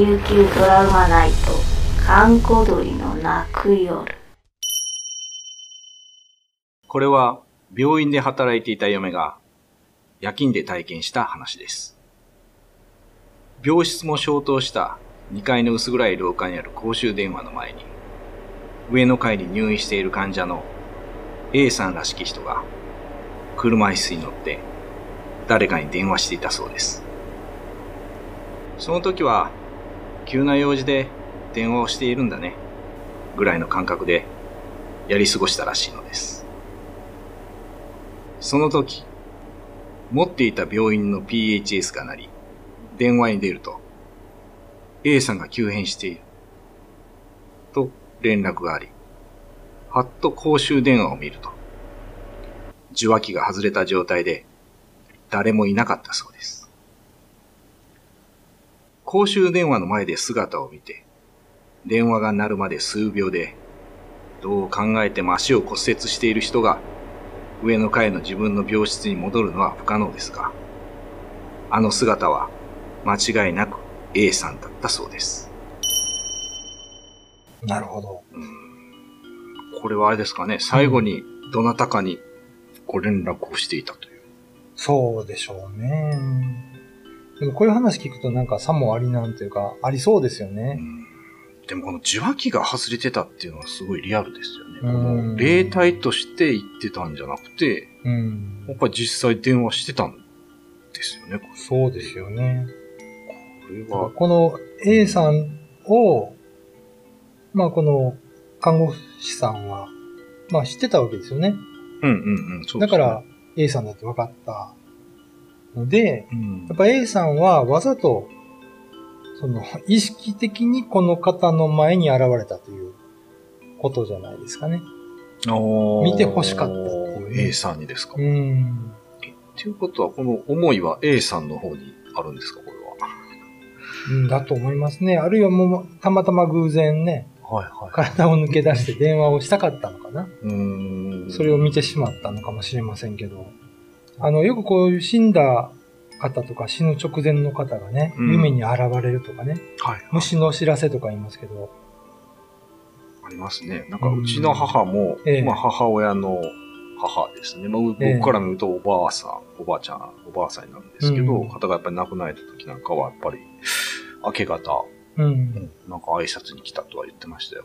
琉球ドラマナイト閑古鳥の泣く夜これは病院で働いていた嫁が夜勤で体験した話です。病室も消灯した2階の薄暗い廊下にある公衆電話の前に上の階に入院している患者の A さんらしき人が車椅子に乗って誰かに電話していたそうです。その時は急な用事で電話をしているんだねぐらいの感覚でやり過ごしたらしいのです。その時、持っていた病院の PHS が鳴り、電話に出ると、A さんが急変している。と連絡があり、はっと公衆電話を見ると、受話器が外れた状態で、誰もいなかったそうです。公衆電話の前で姿を見て、電話が鳴るまで数秒で、どう考えても足を骨折している人が上の階の自分の病室に戻るのは不可能ですが、あの姿は間違いなく A さんだったそうです。なるほど。これはあれですかね、最後にどなたかにご連絡をしていたという。そうでしょうね。でもこういう話聞くとなんかさもありなんというか、ありそうですよね。でもこの受話器が外れてたっていうのはすごいリアルですよね。こうんの霊体として言ってたんじゃなくて、うんやっ。ぱり実際電話してたんですよね。こそうですよね。れは。この A さんを、まあこの看護師さんは、まあ知ってたわけですよね。うんうんうん。そうねだから、A さんだって分かったので、うんやっぱ A さんはわざと、その、意識的にこの方の前に現れたということじゃないですかね。見て欲しかったっていうね A さんにですか、っうん。ていうことは、この思いは A さんの方にあるんですか？これうんだと思いますね。あるいはもう、たまたま偶然ね、は。はいはい。体を抜け出して電話をしたかったのかな。うーん。それを見てしまったのかもしれませんけど。あの、よくこういう死んだ方とか死ぬ直前の方がね、うん。夢に現れるとかね、はい。虫の知らせとか言いますけど、ありますね。なんか、うちの母も、ええ。まあ、母親の母ですね。まあ、僕から見ると、おばあさん、おばあちゃん、おばあさんになるんですけど、うん。方がやっぱり亡くなられた時なんかは、やっぱり、明け方、うん。なんか挨拶に来たとは言ってましたよ。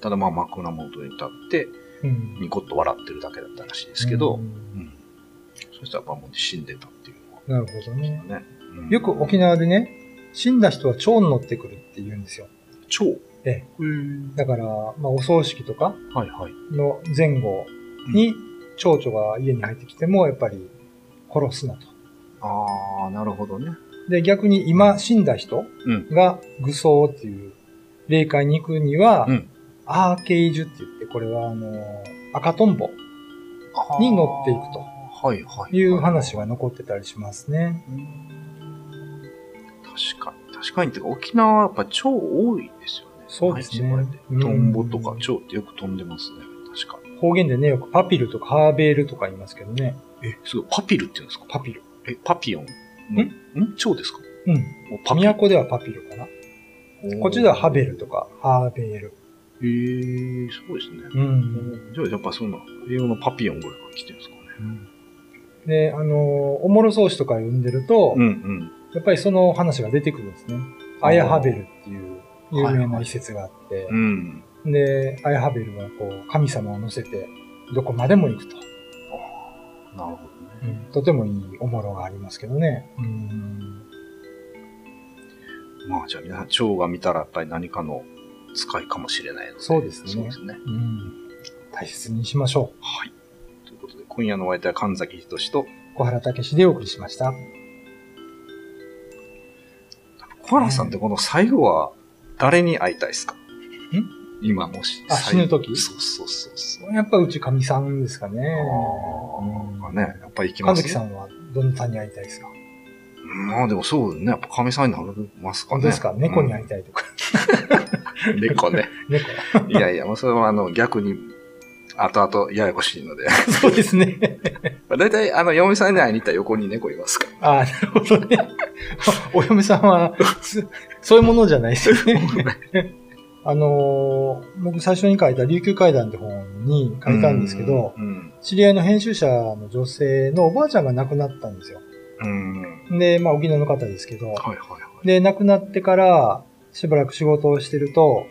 ただまあ、枕元に立って、うん。ニコッと笑ってるだけだったらしいですけど、うん。うんそしたらやっぱもう死んでたっていうのはなるほどね。ね。うんよく沖縄でね、死んだ人は蝶に乗ってくるって言うんですよ。蝶？ええーだから、まあ、お葬式とかはいはい。の前後に蝶々が家に入ってきても、やっぱり殺すなと。ああ、なるほどね。で、逆に今死んだ人うん。が愚葬っていう霊界に行くには、うんアーケイジュって言って、これはあの、赤トンボに乗っていくとはいはい。いう話が残ってたりしますね。確かに。確かにってか、沖縄はやっぱ蝶多いですよね。そうですねトンボとか蝶ってよく飛んでますね。確かに。方言でね、よくパピルとかハーベールとか言いますけどね。え、すごい。パピルって言うんですか？パピル。え、パピヨンん？ん？蝶ですか？うん。おパ。都ではパピルかな。こっちではハベルとかハーベール。へえー、そうですね。うん。じゃあやっぱそんな、英語のパピヨンぐらいから来てるんですかね。で、あの、おもろそうしとか読んでると、うんうん。やっぱりその話が出てくるんですね。アヤハベルっていう有名な一節があって、うん。で、アヤハベルはこう、神様を乗せて、どこまでも行くと。なるほどね。とてもいいおもろがありますけどね。うん。まあじゃあ皆さん、蝶が見たらやっぱり何かの使いかもしれないので。そうですねそうですね。うん。大切にしましょはい。今夜のお相手は神崎仁と、う。小原武史でお送りしました。小原さんってこの最後は誰に会いたいですか？今もし。あ死ぬ時？そうそうそうそう。やっぱうち神さんですかね。ああ、ね、やっぱり行き神ますね。崎さんはどなたに会いたいですか？まあでもそうね。やっぱ神さんになりますかね。ですか？猫に会いい。たいとか。猫ね。猫。いやいや、もうそれはあの逆に、後々ややこしいので。そうですね。だいたいあの、嫁さんに会いに行ったら横に猫いますから。ああ、なるほどね。お嫁さんは、そういうものじゃないですよね。あのー、僕最初に書いた琉球階段って本に書いたんですけど、うんうん、知り合いの編集者の女性のおばあちゃんが亡くなったんですよ。うん、で、まあ沖縄の方ですけど、はいはいはい、で、亡くなってからしばらく仕事をしてると、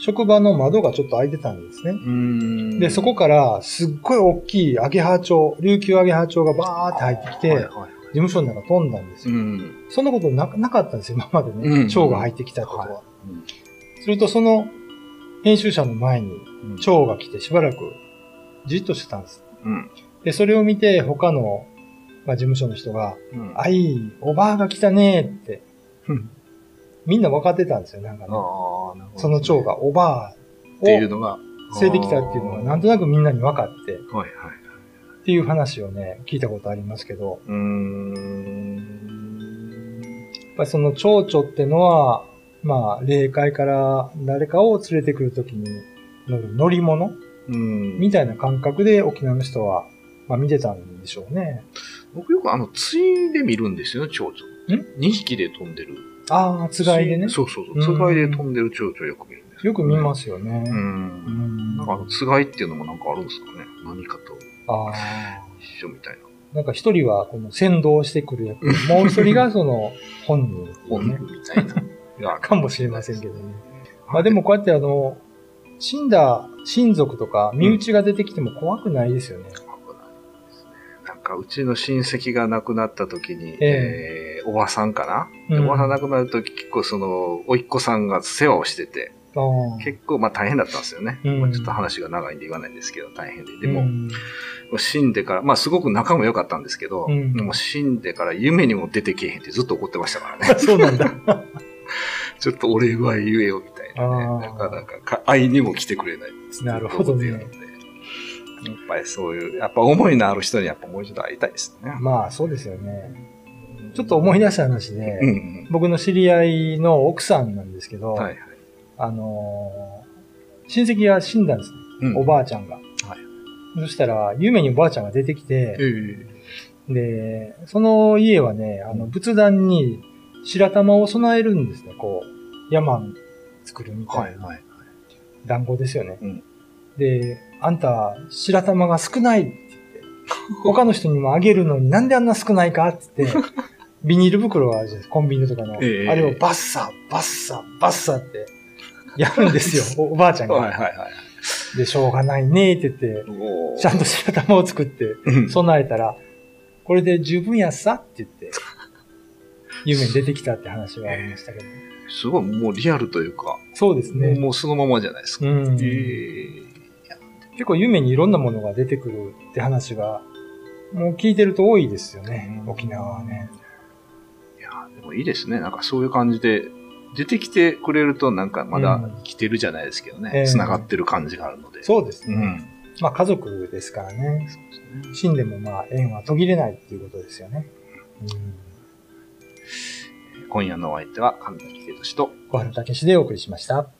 職場の窓がちょっと開いてたんですね。で、そこからすっごい大きいアゲハチョウ、琉球アゲハチョウがバーって入ってきて、はいはい、事務所の中飛んだんですよ。そんなことななかったんですよ、今までね。蝶が入ってきたことは。はいするとその編集者の前に蝶が来てしばらくじっとしてたんです。うん、で、それを見て他の、まあ、事務所の人が、うん、あ、いい、おばあが来たねって、みんな分かってたんですよ、なんかね。その蝶がおばあっていうのが、連れてきたっていうのがなんとなくみんなに分かって、はいはい。っていう話をね、聞いたことありますけど、うん。やっぱりその蝶々ってのは、まあ、霊界から誰かを連れてくるときに乗る乗り物うん。みたいな感覚で沖縄の人は、まあ見てたんでしょうね。僕よくあの、ついで見るんですよね、蝶々。ん ?2 匹で飛んでる。ああ、つがいでね。そうそうそう。つがいで飛んでる蝶々よく見るんです、よく見ますよね。うん。なんかあの、つがいっていうのもなんかあるんですかね。何かと。ああ。一緒みたいな。なんか一人はこの先導してくる役、もう一人がその本人、ね、本人みたいな。かもしれませんけどね。まあでもこうやってあの、死んだ親族とか身内が出てきても怖くないですよね。かうちの親戚が亡くなった時に、ええー、おばさんかな、うん、おばさん亡くなる時結構その、おいっ子さんが世話をしてて、結構まあ大変だったんですよね。うん、ちょっと話が長いんで言わないんですけど、大変で。でも、うん、死んでから、まあすごく仲も良かったんですけど、うん、も死んでから夢にも出てけへんってずっと怒ってましたからね。そうなんだ。ちょっとお礼は言えよみたいなね。なかなか会いにも来てくれないなるほどね。やっぱりそういう、やっぱ思いのある人にやっぱもう一度会いたいですね。まあそうですよね。ちょっと思い出した話で、うんうん、僕の知り合いの奥さんなんですけど、はいはい、あのー、親戚が死んだんですね。うん、おばあちゃんが。はい、そしたら、夢におばあちゃんが出てきて、で、その家はね、あの、仏壇に白玉を備えるんですね、こう、山作るみたいな。はいはい、団子ですよね。うん、で、あんた、白玉が少ないって言って、他の人にもあげるのになんであんな少ないかって言って、ビニール袋があるじゃないですか、コンビニとかの。えー、あれをバッサ、バッサ、バッサってやるんですよ、おばあちゃんが。はいはいはい。で、しょうがないねって言って、ちゃんと白玉を作って備えたら、これで十分やっさって言って、夢に出てきたって話がありましたけど。すごい、もうリアルというか。そうですね。もうそのままじゃないですか。うん、えー、結構夢にいろんなものが出てくるって話が、もう聞いてると多いですよね、沖縄はね。いや、でもいいですね。なんかそういう感じで、出てきてくれるとなんかまだ生きてるじゃないですけどね。繋、うん、がってる感じがあるので。そうですね。うん、まあ家族ですからね。そうですね。死んでもまあ縁は途切れないっていうことですよね。うん今夜のお相手は神崎秀俊と小原武史でお送りしました。